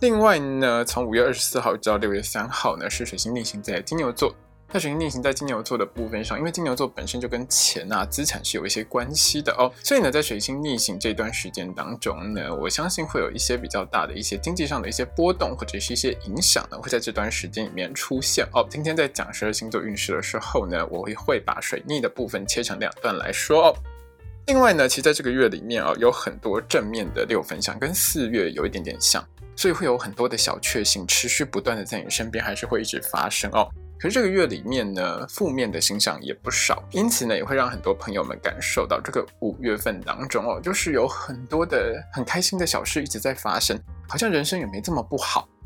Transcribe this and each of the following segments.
另外呢，从五月二十四号到六月三号呢，是水星逆行在金牛座。那水星逆行在金牛座的部分上，因为金牛座本身就跟钱啊、资产是有一些关系的哦，所以呢，在水星逆行这段时间当中呢，我相信会有一些比较大的一些经济上的一些波动，或者是一些影响呢，会在这段时间里面出现哦。今天在讲十二星座运势的时候呢，我会会把水逆的部分切成两段来说哦。另外呢，其实在这个月里面啊，有很多正面的六分相，跟四月有一点点像。所以会有很多的小确幸持续不断的在你身边，还是会一直发生哦。可是这个月里面呢，负面的星象也不少，因此呢，也会让很多朋友们感受到这个五月份当中哦，就是有很多的很开心的小事一直在发生，好像人生也没这么不好。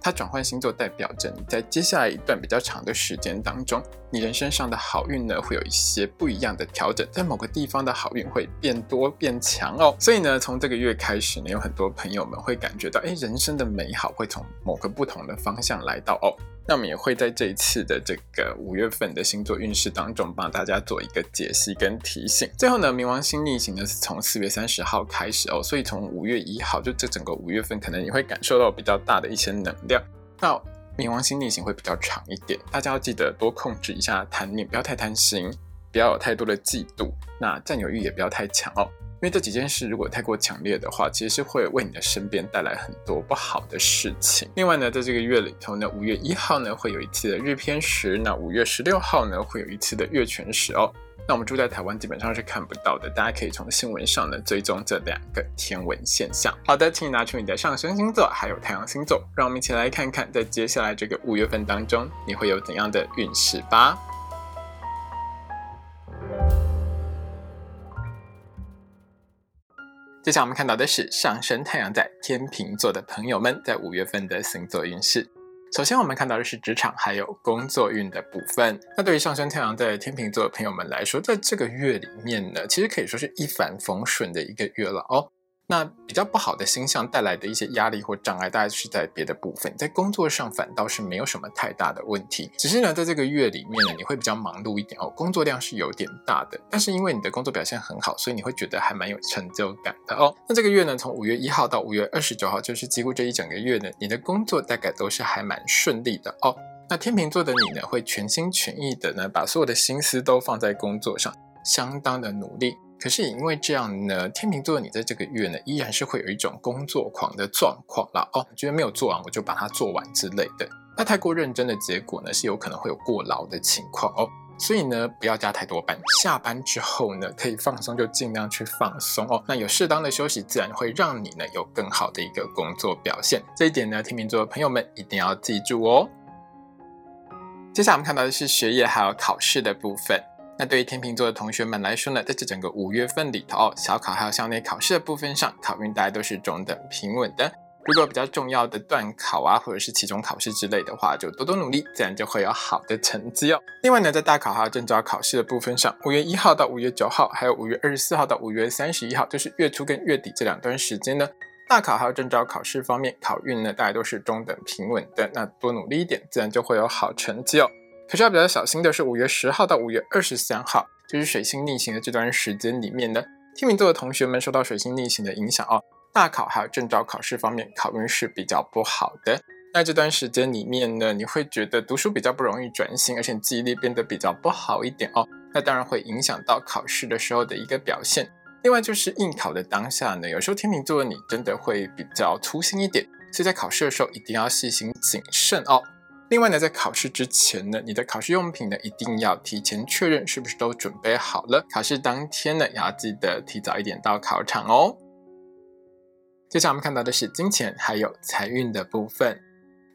它转换星座，代表着你在接下来一段比较长的时间当中，你人生上的好运呢，会有一些不一样的调整，在某个地方的好运会变多变强哦。所以呢，从这个月开始呢，有很多朋友们会感觉到，哎，人生的美好会从某个不同的方向来到哦。那我们也会在这一次的这个五月份的星座运势当中，帮大家做一个解析跟提醒。最后呢，冥王星逆行呢是从四月三十号开始哦，所以从五月一号，就这整个五月份，可能你会感受到比较大的一些能量。那冥王星逆行会比较长一点，大家要记得多控制一下贪念，不要太贪心，不要有太多的嫉妒，那占有欲也不要太强哦。因为这几件事如果太过强烈的话，其实是会为你的身边带来很多不好的事情。另外呢，在这个月里头呢，五月一号呢会有一次的日偏食，那五月十六号呢会有一次的月全食哦。那我们住在台湾基本上是看不到的，大家可以从新闻上呢追踪这两个天文现象。好的，请你拿出你的上升星座还有太阳星座，让我们一起来看看在接下来这个五月份当中你会有怎样的运势吧。接下来我们看到的是上升太阳在天秤座的朋友们在五月份的星座运势。首先，我们看到的是职场还有工作运的部分。那对于上升太阳在天秤座的朋友们来说，在这个月里面呢，其实可以说是一帆风顺的一个月了哦。那比较不好的星象带来的一些压力或障碍，大概是在别的部分，在工作上反倒是没有什么太大的问题。只是呢，在这个月里面呢，你会比较忙碌一点哦，工作量是有点大的。但是因为你的工作表现很好，所以你会觉得还蛮有成就感的哦。那这个月呢，从五月一号到五月二十九号，就是几乎这一整个月呢，你的工作大概都是还蛮顺利的哦。那天秤座的你呢，会全心全意的呢，把所有的心思都放在工作上，相当的努力。可是也因为这样呢，天秤座你在这个月呢，依然是会有一种工作狂的状况啦。哦，觉得没有做完我就把它做完之类的。那太过认真的结果呢，是有可能会有过劳的情况哦。所以呢，不要加太多班。下班之后呢，可以放松就尽量去放松哦。那有适当的休息，自然会让你呢有更好的一个工作表现。这一点呢，天秤座的朋友们一定要记住哦。接下来我们看到的是学业还有考试的部分。那对于天秤座的同学们来说呢，在这整个五月份里头，小考还有校内考试的部分上，考运大家都是中等平稳的。如果比较重要的段考啊，或者是期中考试之类的话，就多多努力，自然就会有好的成绩哦。另外呢，在大考还有证照考试的部分上，五月一号到五月九号，还有五月二十四号到五月三十一号，就是月初跟月底这两段时间呢，大考还有证照考试方面，考运呢大家都是中等平稳的。那多努力一点，自然就会有好成绩哦。可是要比较小心的是，五月十号到五月二十三号，就是水星逆行的这段时间里面呢，天秤座的同学们受到水星逆行的影响哦，大考还有证照考试方面，考运是比较不好的。那这段时间里面呢，你会觉得读书比较不容易专心，而且记忆力变得比较不好一点哦。那当然会影响到考试的时候的一个表现。另外就是应考的当下呢，有时候天秤座的你真的会比较粗心一点，所以在考试的时候一定要细心谨慎哦。另外呢，在考试之前呢，你的考试用品呢一定要提前确认是不是都准备好了。考试当天呢，也要记得提早一点到考场哦。接下来我们看到的是金钱还有财运的部分。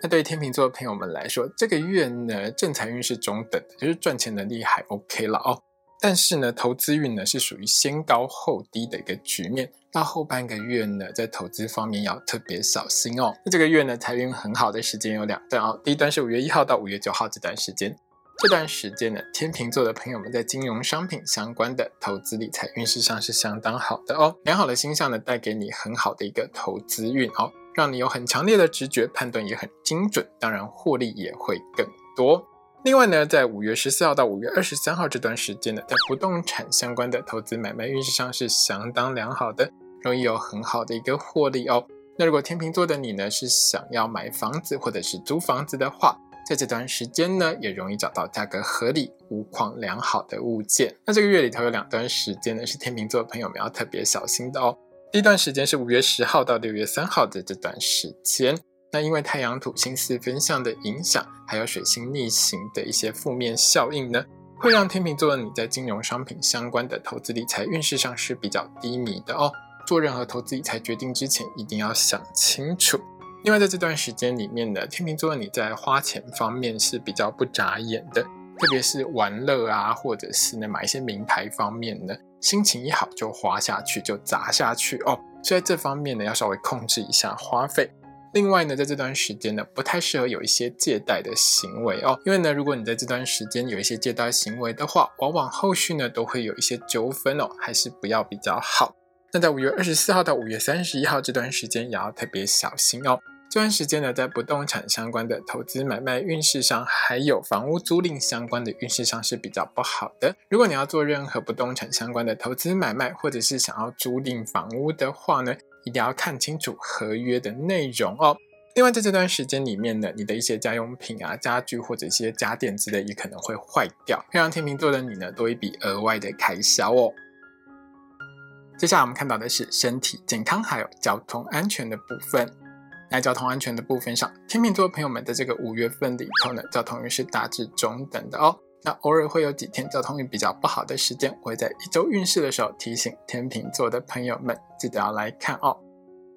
那对于天秤座的朋友们来说，这个月呢正财运是中等的，就是赚钱能力还 OK 了哦。但是呢，投资运呢是属于先高后低的一个局面。到后半个月呢，在投资方面要特别小心哦。那这个月呢，财运很好的时间有两段哦。第一段是五月一号到五月九号这段时间，这段时间呢，天秤座的朋友们在金融商品相关的投资理财运势上是相当好的哦。良好的星象呢，带给你很好的一个投资运哦，让你有很强烈的直觉，判断也很精准，当然获利也会更多。另外呢，在五月十四号到五月二十三号这段时间呢，在不动产相关的投资买卖运势上是相当良好的。容易有很好的一个获利哦。那如果天秤座的你呢，是想要买房子或者是租房子的话，在这段时间呢，也容易找到价格合理、无况良好的物件。那这个月里头有两段时间呢，是天秤座的朋友们要特别小心的哦。第一段时间是五月十号到六月三号的这段时间，那因为太阳土星四分相的影响，还有水星逆行的一些负面效应呢，会让天秤座的你在金融商品相关的投资理财运势上是比较低迷的哦。做任何投资理财决定之前，一定要想清楚。另外，在这段时间里面呢，天秤座的你在花钱方面是比较不眨眼的，特别是玩乐啊，或者是呢买一些名牌方面呢，心情一好就花下去，就砸下去哦。所以在这方面呢，要稍微控制一下花费。另外呢，在这段时间呢，不太适合有一些借贷的行为哦，因为呢，如果你在这段时间有一些借贷行为的话，往往后续呢都会有一些纠纷哦，还是不要比较好。那在五月二十四号到五月三十一号这段时间也要特别小心哦。这段时间呢，在不动产相关的投资买卖运势上，还有房屋租赁相关的运势上是比较不好的。如果你要做任何不动产相关的投资买卖，或者是想要租赁房屋的话呢，一定要看清楚合约的内容哦。另外，在这段时间里面呢，你的一些家用品啊、家具或者一些家电之类也可能会坏掉，会让天秤座的你呢多一笔额外的开销哦。接下来我们看到的是身体健康还有交通安全的部分。在交通安全的部分上，天秤座朋友们的这个五月份里头呢，交通运是大致中等的哦。那偶尔会有几天交通运比较不好的时间，我会在一周运势的时候提醒天秤座的朋友们，记得要来看哦。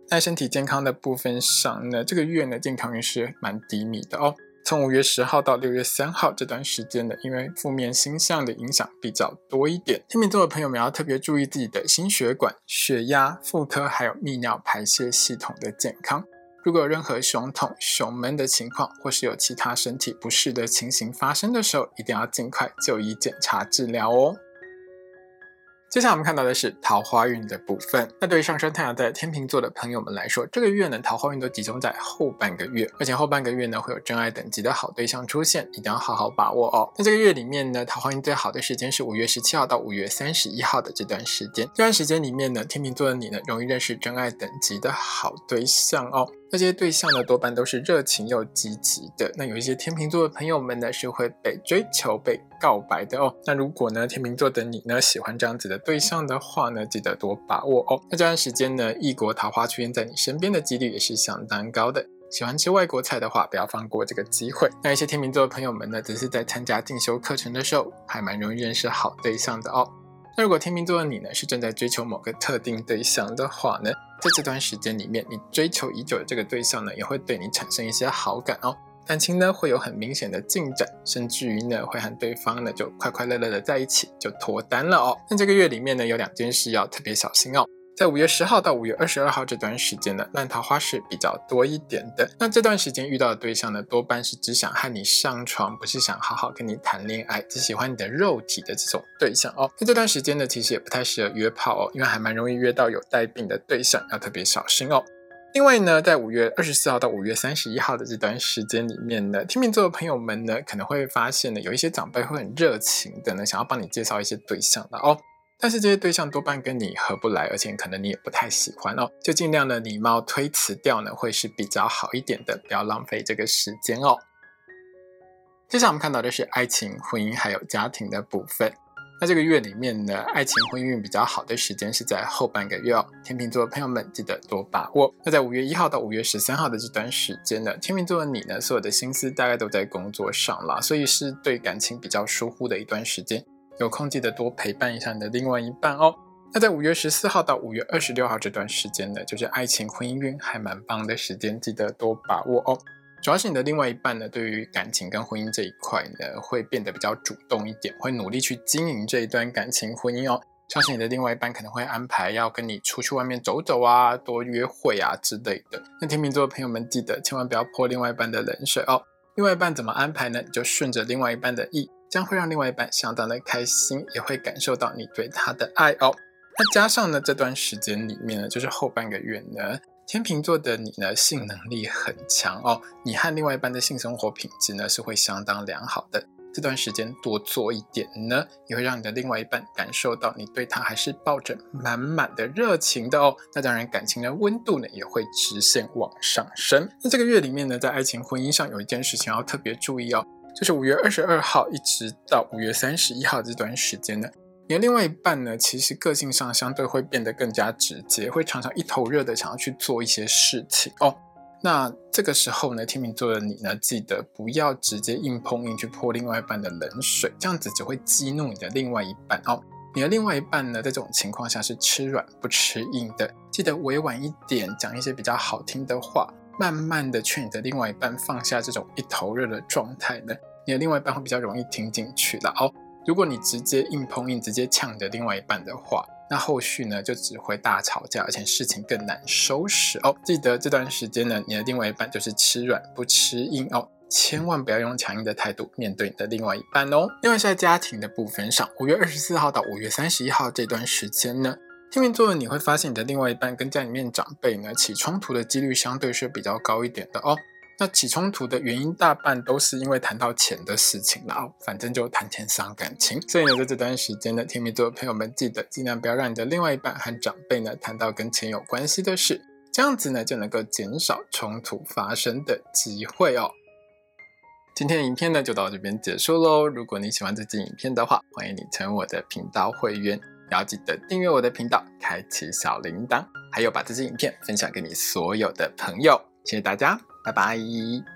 在身体健康的部分上呢，这个月呢健康运是蛮低迷的哦。从五月十号到六月三号这段时间呢，因为负面星象的影响比较多一点，天秤座的朋友们要特别注意自己的心血管、血压、妇科还有泌尿排泄系统的健康。如果有任何胸痛、胸闷的情况，或是有其他身体不适的情形发生的时候，一定要尽快就医检查治疗哦。接下来我们看到的是桃花运的部分。那对于上升太阳在天秤座的朋友们来说，这个月呢，桃花运都集中在后半个月，而且后半个月呢，会有真爱等级的好对象出现，一定要好好把握哦。那这个月里面呢，桃花运最好的时间是五月十七号到五月三十一号的这段时间。这段时间里面呢，天秤座的你呢，容易认识真爱等级的好对象哦。那些对象呢，多半都是热情又积极的。那有一些天秤座的朋友们呢，是会被追求、被告白的哦。那如果呢，天秤座的你呢，喜欢这样子的对象的话呢，记得多把握哦。那这段时间呢，异国桃花出现在你身边的几率也是相当高的。喜欢吃外国菜的话，不要放过这个机会。那一些天秤座的朋友们呢，只是在参加进修课程的时候，还蛮容易认识好对象的哦。那如果天秤座的你呢，是正在追求某个特定对象的话呢，在这段时间里面，你追求已久的这个对象呢，也会对你产生一些好感哦。感情呢会有很明显的进展，甚至于呢会和对方呢就快快乐乐的在一起，就脱单了哦。那这个月里面呢有两件事要特别小心哦。在五月十号到五月二十二号这段时间呢，烂桃花是比较多一点的。那这段时间遇到的对象呢，多半是只想和你上床，不是想好好跟你谈恋爱，只喜欢你的肉体的这种对象哦。那这段时间呢，其实也不太适合约炮哦，因为还蛮容易约到有带病的对象，要特别小心哦。另外呢，在五月二十四号到五月三十一号的这段时间里面呢，天秤座的朋友们呢，可能会发现呢，有一些长辈会很热情的呢，想要帮你介绍一些对象的哦。但是这些对象多半跟你合不来，而且可能你也不太喜欢哦，就尽量的礼貌推辞掉呢，会是比较好一点的，不要浪费这个时间哦。接下来我们看到的是爱情、婚姻还有家庭的部分。那这个月里面呢，爱情婚姻比较好的时间是在后半个月哦。天秤座的朋友们记得多把握。那在五月一号到五月十三号的这段时间呢，天秤座的你呢，所有的心思大概都在工作上啦，所以是对感情比较疏忽的一段时间。有空记得多陪伴一下你的另外一半哦。那在五月十四号到五月二十六号这段时间呢，就是爱情婚姻运还蛮棒的时间，记得多把握哦。主要是你的另外一半呢，对于感情跟婚姻这一块呢，会变得比较主动一点，会努力去经营这一段感情婚姻哦。像是你的另外一半可能会安排要跟你出去外面走走啊，多约会啊之类的。那天秤座的朋友们记得千万不要泼另外一半的冷水哦。另外一半怎么安排呢？你就顺着另外一半的意。将会让另外一半相当的开心，也会感受到你对他的爱哦。那加上呢，这段时间里面呢，就是后半个月呢，天秤座的你呢，性能力很强哦。你和另外一半的性生活品质呢，是会相当良好的。这段时间多做一点呢，也会让你的另外一半感受到你对他还是抱着满满的热情的哦。那当然，感情的温度呢，也会直线往上升。那这个月里面呢，在爱情婚姻上有一件事情要特别注意哦。就是五月二十二号一直到五月三十一号这段时间呢，你的另外一半呢，其实个性上相对会变得更加直接，会常常一头热的想要去做一些事情哦。那这个时候呢，天秤座的你呢，记得不要直接硬碰硬去泼另外一半的冷水，这样子只会激怒你的另外一半哦。你的另外一半呢，在这种情况下是吃软不吃硬的，记得委婉一点，讲一些比较好听的话。慢慢的劝你的另外一半放下这种一头热的状态呢，你的另外一半会比较容易听进去的哦。如果你直接硬碰硬，直接呛你的另外一半的话，那后续呢就只会大吵架，而且事情更难收拾哦。记得这段时间呢，你的另外一半就是吃软不吃硬哦，千万不要用强硬的态度面对你的另外一半哦。另外在家庭的部分上，五月二十四号到五月三十一号这段时间呢。天秤座的你会发现，你的另外一半跟家里面长辈呢起冲突的几率相对是比较高一点的哦。那起冲突的原因大半都是因为谈到钱的事情了哦。反正就谈钱伤感情，所以呢，在这段时间呢，天秤座的朋友们记得尽量不要让你的另外一半和长辈呢谈到跟钱有关系的事，这样子呢就能够减少冲突发生的机会哦。今天的影片呢就到这边结束喽。如果你喜欢这支影片的话，欢迎你成为我的频道会员。要记得订阅我的频道，开启小铃铛，还有把这支影片分享给你所有的朋友。谢谢大家，拜拜。